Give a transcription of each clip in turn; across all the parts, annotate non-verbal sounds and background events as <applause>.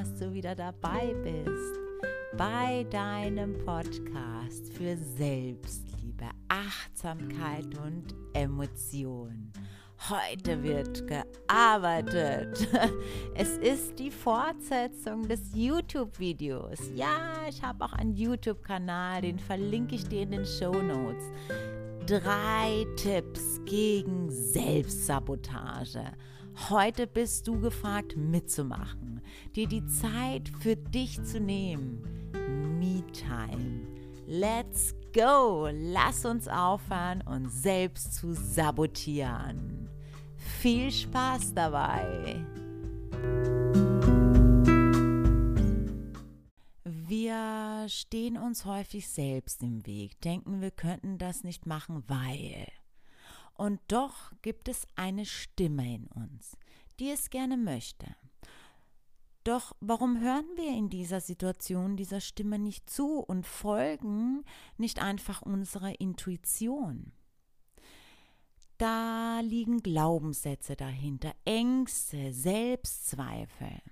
dass du wieder dabei bist bei deinem Podcast für Selbstliebe, Achtsamkeit und Emotion. Heute wird gearbeitet. <laughs> Es ist die Fortsetzung des YouTube-Videos. Ja, ich habe auch einen YouTube-Kanal, den verlinke ich dir in den Show Notes. Drei Tipps gegen Selbstsabotage. Heute bist du gefragt mitzumachen, dir die Zeit für dich zu nehmen. Me-Time. Let's go! Lass uns aufhören, uns selbst zu sabotieren. Viel Spaß dabei! Wir stehen uns häufig selbst im Weg, denken, wir könnten das nicht machen, weil. Und doch gibt es eine Stimme in uns, die es gerne möchte. Doch warum hören wir in dieser Situation dieser Stimme nicht zu und folgen nicht einfach unserer Intuition? Da liegen Glaubenssätze dahinter, Ängste, Selbstzweifel.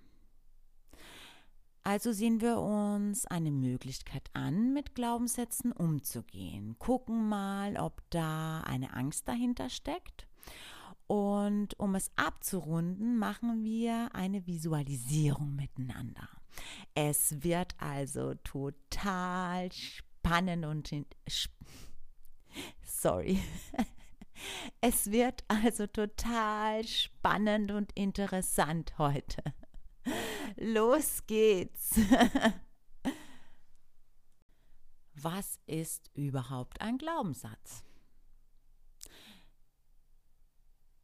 Also sehen wir uns eine Möglichkeit an, mit Glaubenssätzen umzugehen. Gucken mal, ob da eine Angst dahinter steckt. Und um es abzurunden, machen wir eine Visualisierung miteinander. Es wird also total spannend und sorry. <laughs> Es wird also total spannend und interessant heute. Los geht's. <laughs> Was ist überhaupt ein Glaubenssatz?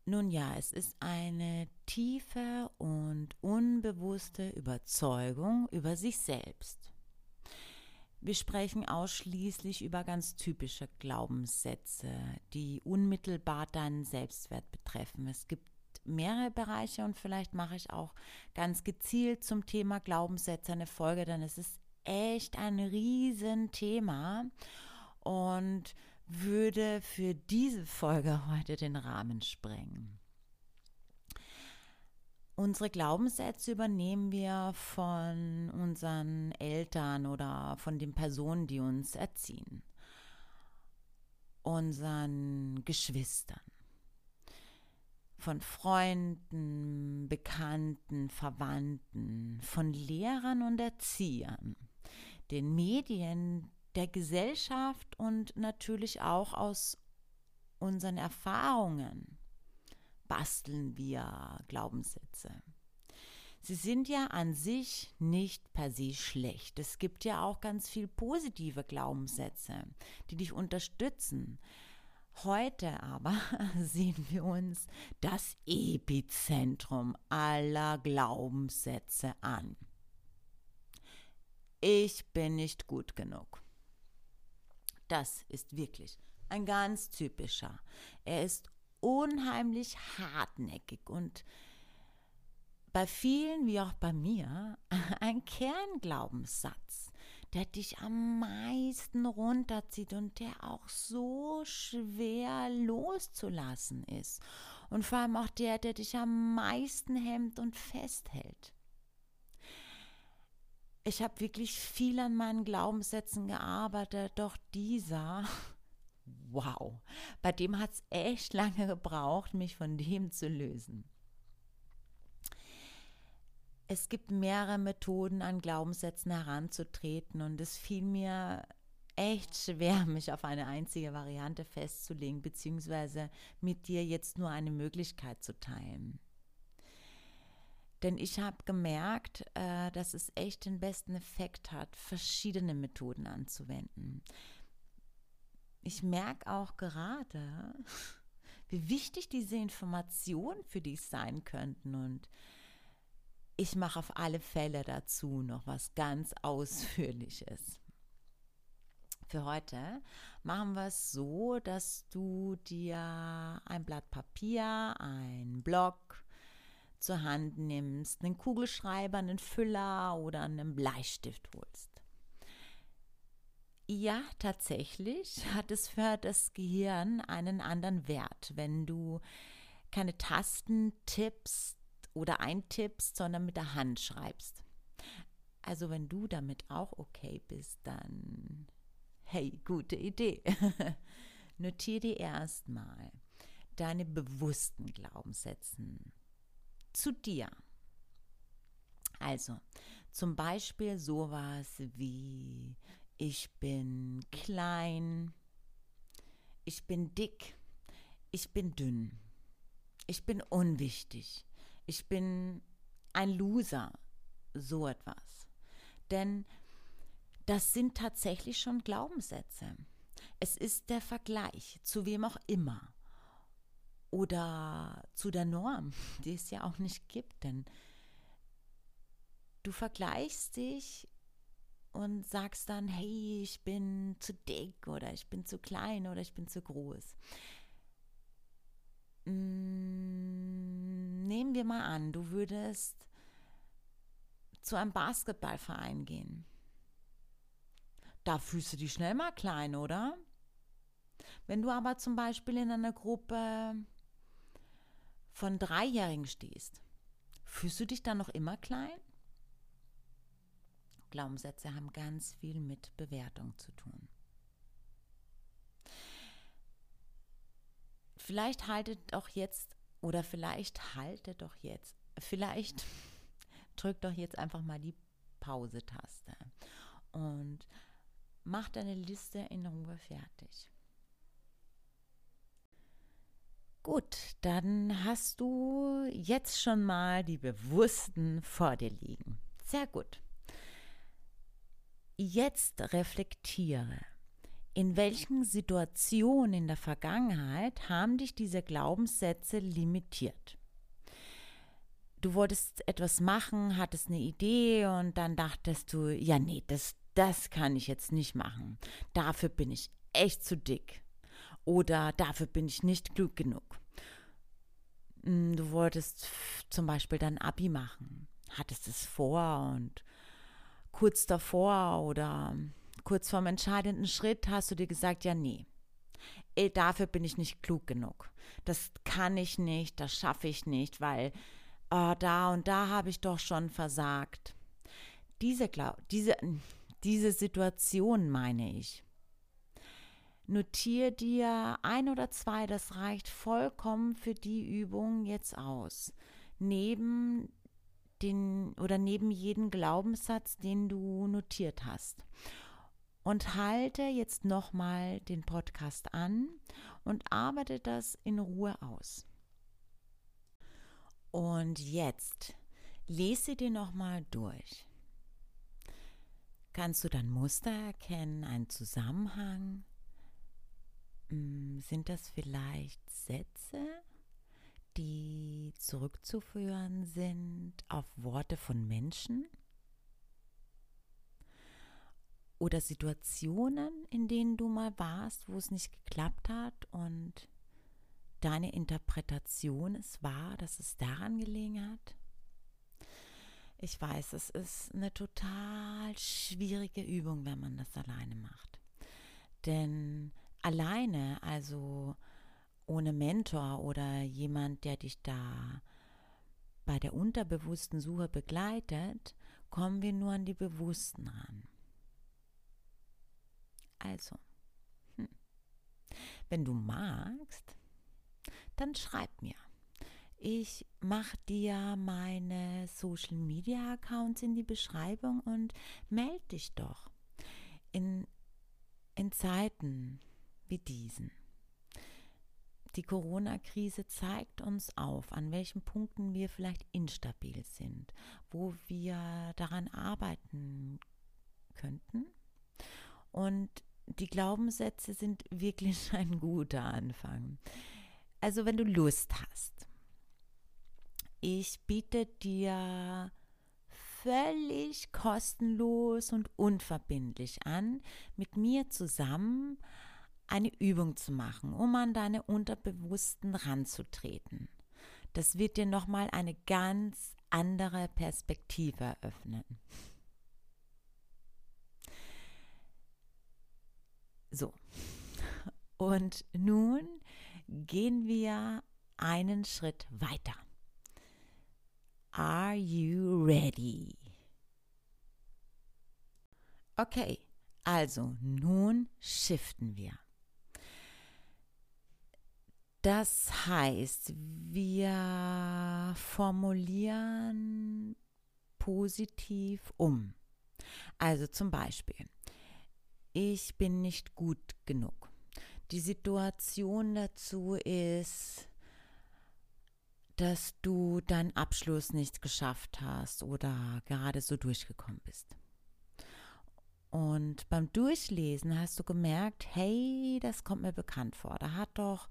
Nun ja, es ist eine tiefe und unbewusste Überzeugung über sich selbst. Wir sprechen ausschließlich über ganz typische Glaubenssätze, die unmittelbar deinen Selbstwert betreffen. Es gibt mehrere Bereiche und vielleicht mache ich auch ganz gezielt zum Thema Glaubenssätze eine Folge, denn es ist echt ein Riesenthema und würde für diese Folge heute den Rahmen sprengen. Unsere Glaubenssätze übernehmen wir von unseren Eltern oder von den Personen, die uns erziehen, unseren Geschwistern. Von Freunden, Bekannten, Verwandten, von Lehrern und Erziehern, den Medien, der Gesellschaft und natürlich auch aus unseren Erfahrungen basteln wir Glaubenssätze. Sie sind ja an sich nicht per se schlecht. Es gibt ja auch ganz viel positive Glaubenssätze, die dich unterstützen, Heute aber <laughs> sehen wir uns das Epizentrum aller Glaubenssätze an. Ich bin nicht gut genug. Das ist wirklich ein ganz typischer. Er ist unheimlich hartnäckig und bei vielen wie auch bei mir <laughs> ein Kernglaubenssatz, der dich am meisten runterzieht und der auch so schwer loszulassen ist. Und vor allem auch der, der dich am meisten hemmt und festhält. Ich habe wirklich viel an meinen Glaubenssätzen gearbeitet, doch dieser, <laughs> wow, bei dem hat es echt lange gebraucht, mich von dem zu lösen. Es gibt mehrere Methoden, an Glaubenssätzen heranzutreten und es fiel mir echt schwer, <laughs> mich auf eine einzige Variante festzulegen, beziehungsweise mit dir jetzt nur eine Möglichkeit zu teilen. Denn ich habe gemerkt, äh, dass es echt den besten Effekt hat, verschiedene Methoden anzuwenden. Ich merke auch gerade, <laughs> wie wichtig diese Informationen für dich sein könnten und ich mache auf alle Fälle dazu noch was ganz Ausführliches. Für heute machen wir es so, dass du dir ein Blatt Papier, einen Block zur Hand nimmst, einen Kugelschreiber, einen Füller oder einen Bleistift holst. Ja, tatsächlich hat es für das Gehirn einen anderen Wert, wenn du keine Tasten tippst oder eintippst, sondern mit der Hand schreibst. Also wenn du damit auch okay bist, dann hey, gute Idee. <laughs> Notiere dir erstmal deine bewussten Glaubenssätzen zu dir. Also zum Beispiel sowas wie ich bin klein, ich bin dick, ich bin dünn, ich bin unwichtig, ich bin ein Loser, so etwas. Denn das sind tatsächlich schon Glaubenssätze. Es ist der Vergleich zu wem auch immer oder zu der Norm, die es ja auch nicht gibt, denn du vergleichst dich und sagst dann, hey, ich bin zu dick oder ich bin zu klein oder ich bin zu groß. Mm, nehmen wir mal an, du würdest zu einem Basketballverein gehen. Da fühlst du dich schnell mal klein, oder? Wenn du aber zum Beispiel in einer Gruppe von Dreijährigen stehst, fühlst du dich dann noch immer klein? Glaubenssätze haben ganz viel mit Bewertung zu tun. Vielleicht haltet doch jetzt, oder vielleicht haltet doch jetzt, vielleicht <laughs> drückt doch jetzt einfach mal die Pause-Taste und mach deine Liste in Ruhe fertig. Gut, dann hast du jetzt schon mal die Bewussten vor dir liegen. Sehr gut. Jetzt reflektiere. In welchen Situationen in der Vergangenheit haben dich diese Glaubenssätze limitiert? Du wolltest etwas machen, hattest eine Idee und dann dachtest du, ja, nee, das, das kann ich jetzt nicht machen. Dafür bin ich echt zu dick oder dafür bin ich nicht klug genug. Hm, du wolltest zum Beispiel dein Abi machen, hattest es vor und kurz davor oder kurz vorm entscheidenden Schritt hast du dir gesagt, ja, nee, ey, dafür bin ich nicht klug genug. Das kann ich nicht, das schaffe ich nicht, weil oh, da und da habe ich doch schon versagt. Diese, diese, diese Situation meine ich. Notier dir ein oder zwei, das reicht vollkommen für die Übung jetzt aus. Neben den oder neben jeden Glaubenssatz, den du notiert hast. Und halte jetzt nochmal den Podcast an und arbeite das in Ruhe aus. Und jetzt lese dir nochmal durch. Kannst du dann Muster erkennen, einen Zusammenhang? Hm, sind das vielleicht Sätze, die zurückzuführen sind auf Worte von Menschen? Oder Situationen, in denen du mal warst, wo es nicht geklappt hat und deine Interpretation es war, dass es daran gelegen hat? Ich weiß, es ist eine total schwierige Übung, wenn man das alleine macht. Denn alleine, also ohne Mentor oder jemand, der dich da bei der unterbewussten Suche begleitet, kommen wir nur an die Bewussten ran. Also, hm. wenn du magst, dann schreib mir. Ich mache dir meine Social Media Accounts in die Beschreibung und melde dich doch. In, in Zeiten, wie diesen. Die Corona-Krise zeigt uns auf, an welchen Punkten wir vielleicht instabil sind, wo wir daran arbeiten könnten. Und die Glaubenssätze sind <laughs> wirklich ein guter Anfang. Also wenn du Lust hast, ich biete dir völlig kostenlos und unverbindlich an, mit mir zusammen eine Übung zu machen, um an deine Unterbewussten ranzutreten. Das wird dir nochmal eine ganz andere Perspektive eröffnen. So, und nun gehen wir einen Schritt weiter. Are you ready? Okay, also nun shiften wir. Das heißt, wir formulieren positiv um. Also zum Beispiel, ich bin nicht gut genug. Die Situation dazu ist, dass du deinen Abschluss nicht geschafft hast oder gerade so durchgekommen bist. Und beim Durchlesen hast du gemerkt, hey, das kommt mir bekannt vor. Da hat doch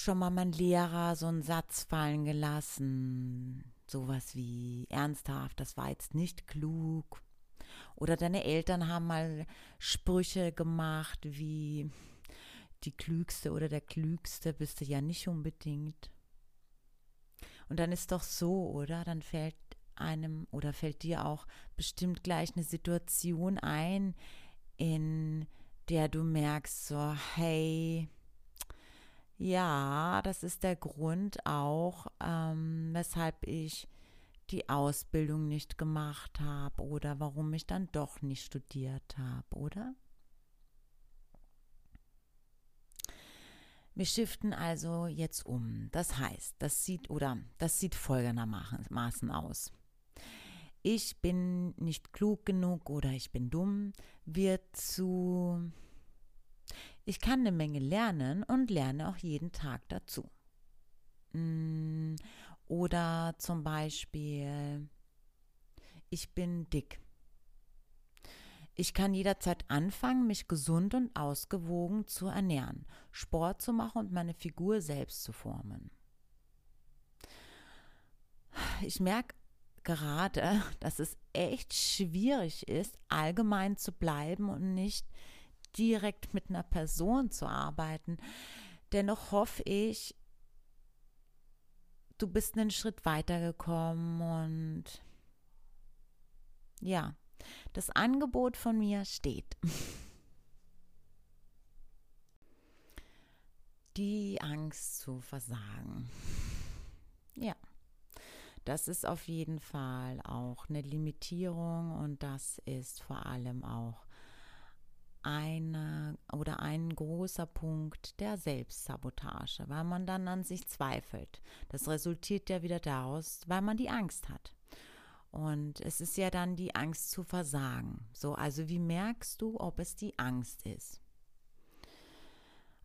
schon mal mein Lehrer so einen Satz fallen gelassen, sowas wie ernsthaft, das war jetzt nicht klug. Oder deine Eltern haben mal Sprüche gemacht wie die Klügste oder der Klügste bist du ja nicht unbedingt. Und dann ist doch so, oder? Dann fällt einem oder fällt dir auch bestimmt gleich eine Situation ein, in der du merkst, so, hey, ja, das ist der Grund auch, ähm, weshalb ich die Ausbildung nicht gemacht habe oder warum ich dann doch nicht studiert habe, oder? Wir shiften also jetzt um. Das heißt, das sieht oder das sieht folgendermaßen aus. Ich bin nicht klug genug oder ich bin dumm wird zu ich kann eine Menge lernen und lerne auch jeden Tag dazu. Mm, oder zum Beispiel, ich bin dick. Ich kann jederzeit anfangen, mich gesund und ausgewogen zu ernähren, Sport zu machen und meine Figur selbst zu formen. Ich merke gerade, <laughs> dass es echt schwierig ist, allgemein zu bleiben und nicht direkt mit einer Person zu arbeiten. Dennoch hoffe ich, du bist einen Schritt weitergekommen und ja, das Angebot von mir steht. <laughs> Die Angst zu versagen. Ja, das ist auf jeden Fall auch eine Limitierung und das ist vor allem auch eine oder ein großer Punkt der Selbstsabotage, weil man dann an sich zweifelt. Das resultiert ja wieder daraus, weil man die Angst hat. Und es ist ja dann die Angst zu versagen. So, also wie merkst du, ob es die Angst ist?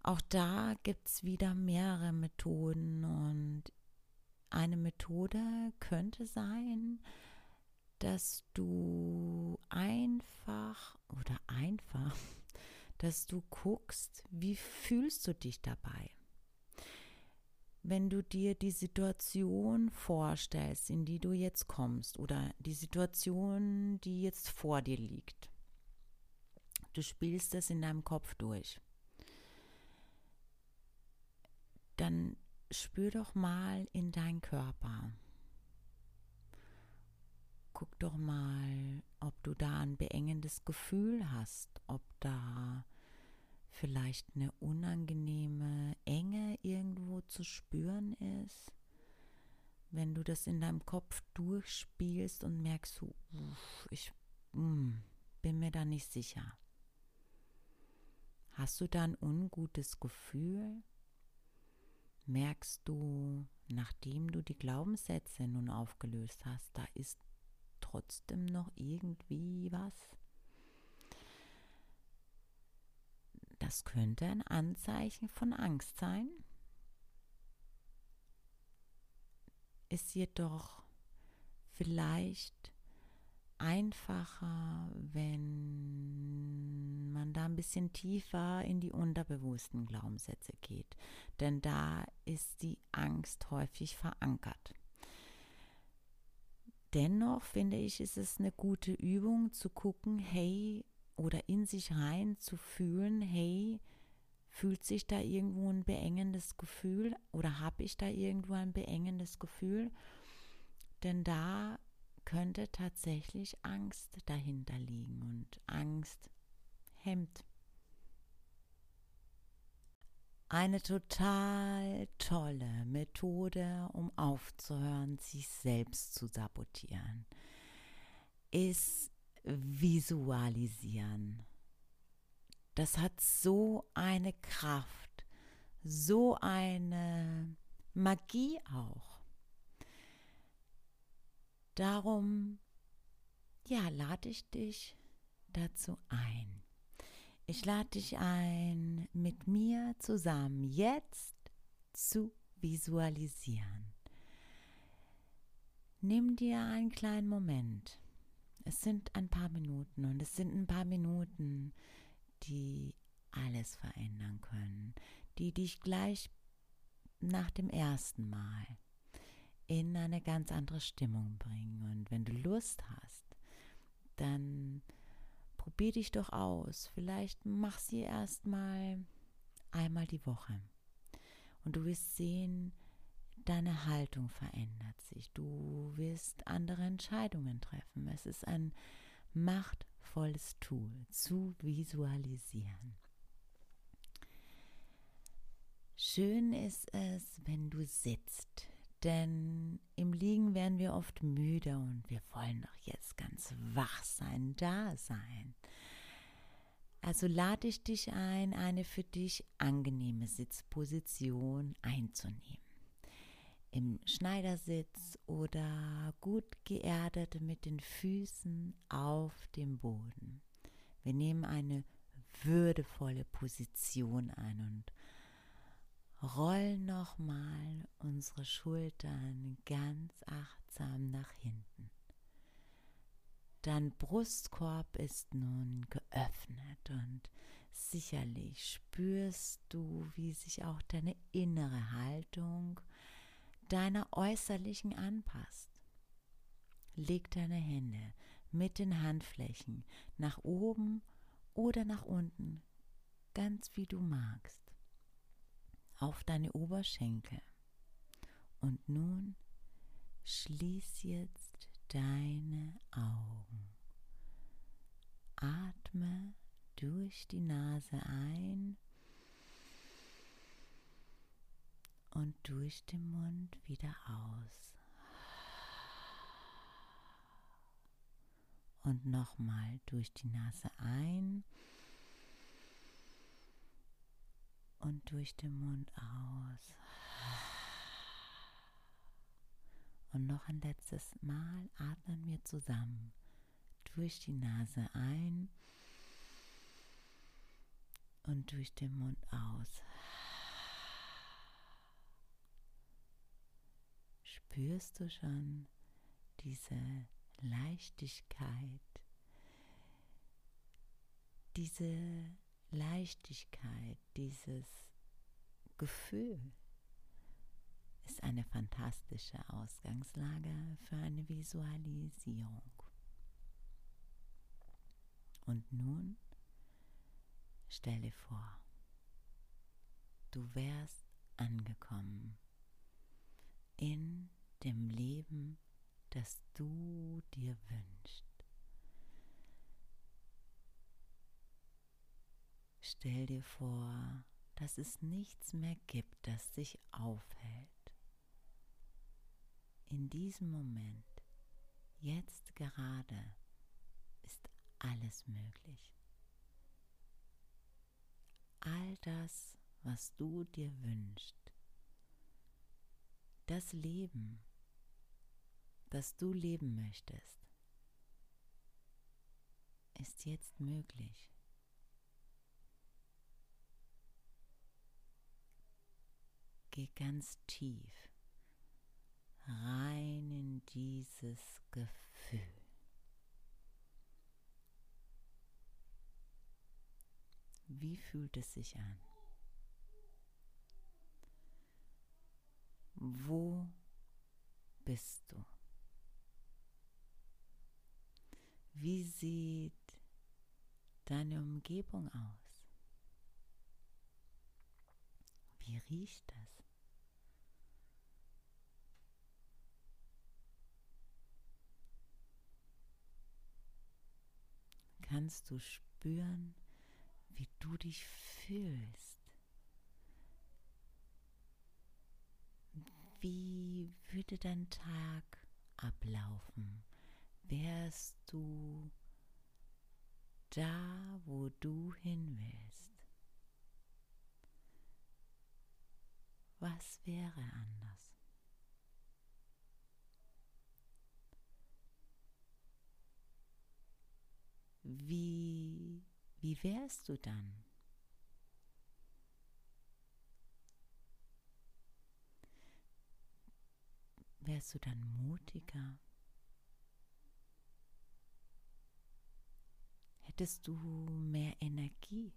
Auch da gibt es wieder mehrere Methoden und eine Methode könnte sein, dass du einfach oder einfach, <laughs> dass du guckst, wie fühlst du dich dabei? Wenn du dir die Situation vorstellst, in die du jetzt kommst oder die Situation, die jetzt vor dir liegt, du spielst es in deinem Kopf durch, dann spür doch mal in deinen Körper guck doch mal, ob du da ein beengendes Gefühl hast, ob da vielleicht eine unangenehme Enge irgendwo zu spüren ist. Wenn du das in deinem Kopf durchspielst und merkst, uff, ich mh, hm, bin mir da nicht sicher. Hast du da ein ungutes Gefühl? Merkst du, nachdem du die Glaubenssätze nun aufgelöst hast, da ist trotzdem noch irgendwie was? Das könnte ein Anzeichen von Angst sein. Ist jedoch vielleicht einfacher, wenn man da ein bisschen tiefer in die unterbewussten Glaubenssätze geht. Denn da ist die Angst häufig verankert. Dennoch finde ich, ist es eine gute Übung zu gucken, hey, oder in sich rein zu fühlen, hey, fühlt sich da irgendwo ein beengendes Gefühl oder habe ich da irgendwo ein beengendes Gefühl? Denn da könnte tatsächlich Angst dahinter liegen und Angst hemmt eine total tolle Methode, um aufzuhören, sich selbst zu sabotieren, ist, visualisieren. Das hat so eine Kraft, so eine Magie auch. Darum, ja, lade ich dich dazu ein. Ich lade dich ein, mit mir zusammen jetzt zu visualisieren. Nimm dir einen kleinen Moment. Es sind ein paar Minuten und es sind ein paar Minuten, die alles verändern können, die dich gleich nach dem ersten Mal in eine ganz andere Stimmung bringen. Und wenn du Lust hast, dann probier dich doch aus. Vielleicht mach sie erstmal einmal die Woche. Und du wirst sehen, deine Haltung verändert sich. Du wirst andere Entscheidungen treffen. Es ist ein machtvolles Tool zu visualisieren. Schön ist es, wenn du sitzt, denn im Liegen werden wir oft müde und wir wollen doch jetzt ganz wach sein, da sein. Also lade ich dich ein, eine für dich angenehme Sitzposition einzunehmen im Schneidersitz oder gut geerdet mit den Füßen auf dem Boden. Wir nehmen eine würdevolle Position ein und rollen nochmal unsere Schultern ganz achtsam nach hinten. Dein Brustkorb ist nun geöffnet und sicherlich spürst du, wie sich auch deine innere Haltung deiner äußerlichen anpasst. Leg deine Hände mit den Handflächen nach oben oder nach unten, ganz wie du magst, auf deine Oberschenkel. Und nun schließ jetzt deine Augen. Atme durch die Nase ein und durch den Mund wieder aus. Und nochmal durch die Nase ein und durch den Mund aus. Und noch ein letztes Mal atmen wir zusammen durch die Nase ein und durch den Mund aus. spürst du schon diese Leichtigkeit, diese Leichtigkeit, dieses Gefühl ist eine fantastische Ausgangslage für eine Visualisierung. Und nun stelle vor, du wärst angekommen in dem Leben, das du dir wünschst. Stell dir vor, dass es nichts mehr gibt, das dich aufhält. In diesem Moment, jetzt gerade, ist alles möglich. All das, was du dir wünschst, das Leben, das du leben möchtest, ist jetzt möglich. Geh ganz tief rein in dieses Gefühl. Wie fühlt es sich an? Wo bist du? Wie sieht deine Umgebung aus? Wie riecht das? Kannst du spüren, wie du dich fühlst? Wie würde dein Tag ablaufen? Wärst du da, wo du hin willst. Was wäre anders? Wie, wie wärst du dann? Wärst du dann mutiger? Hättest du mehr Energie?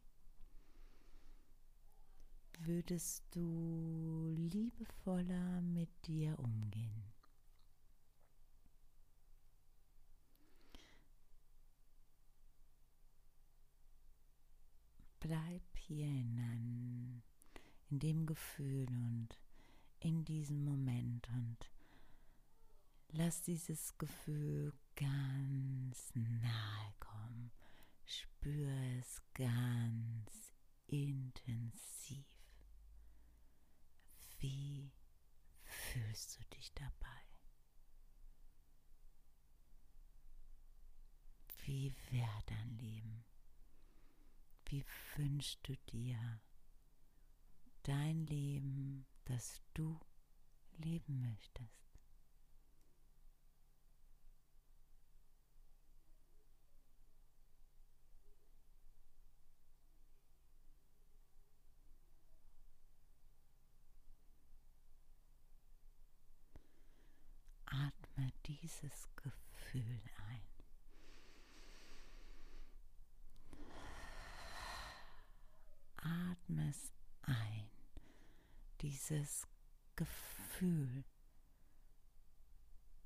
Würdest du liebevoller mit dir umgehen? Hier in, ein, in dem Gefühl und in diesem Moment und lass dieses Gefühl ganz nahe kommen. Spür es ganz intensiv. Wie fühlst du dich dabei? Wie wäre dein Leben? Wie wünschst du dir dein Leben, das du leben möchtest? Atme dieses Gefühl ein. Atme es ein, dieses Gefühl,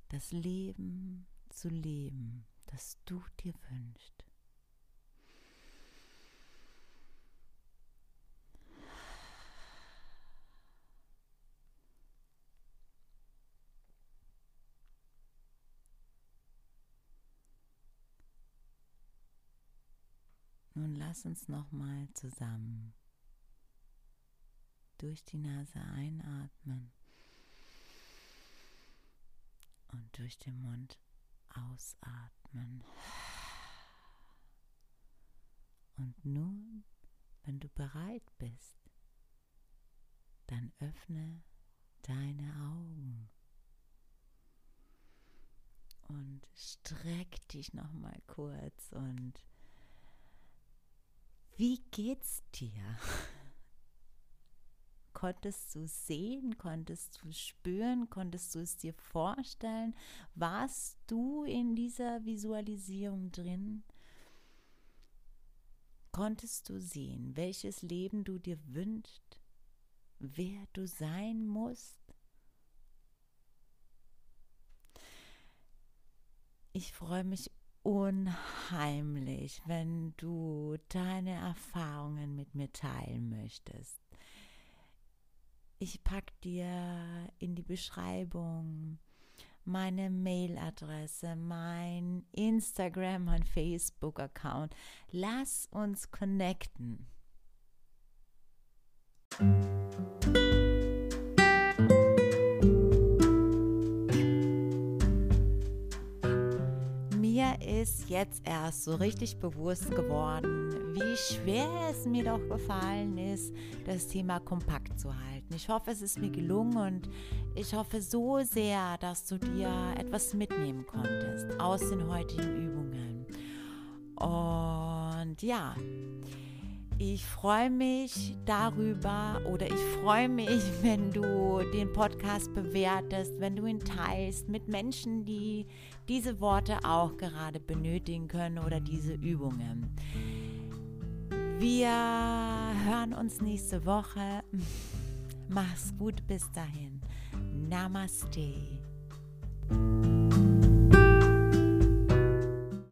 das Leben zu leben, das du dir wünschst. Nun lass uns noch mal zusammen durch die Nase einatmen und durch den Mund ausatmen. Und nun, wenn du bereit bist, dann öffne deine Augen und streck dich noch mal kurz und wie geht's dir? <laughs> Konntest du sehen, konntest du spüren, konntest du es dir vorstellen? Warst du in dieser Visualisierung drin? Konntest du sehen, welches Leben du dir wünschst, wer du sein musst? Ich freue mich unheimlich, wenn du deine Erfahrungen mit mir teilen möchtest. Ich packe dir in die Beschreibung meine Mailadresse, mein Instagram und Facebook-Account. Lass uns connecten. ist jetzt erst so richtig bewusst geworden, wie schwer es mir doch gefallen ist, das Thema kompakt zu halten. Ich hoffe, es ist mir gelungen und ich hoffe so sehr, dass du dir etwas mitnehmen konntest aus den heutigen Übungen. Und ja, ich freue mich darüber oder ich freue mich, <laughs> wenn du den Podcast bewertest, wenn du ihn teilst mit Menschen, die diese Worte auch gerade benötigen können oder diese Übungen. Wir hören uns nächste Woche. <laughs> Mach's gut bis dahin. Namaste.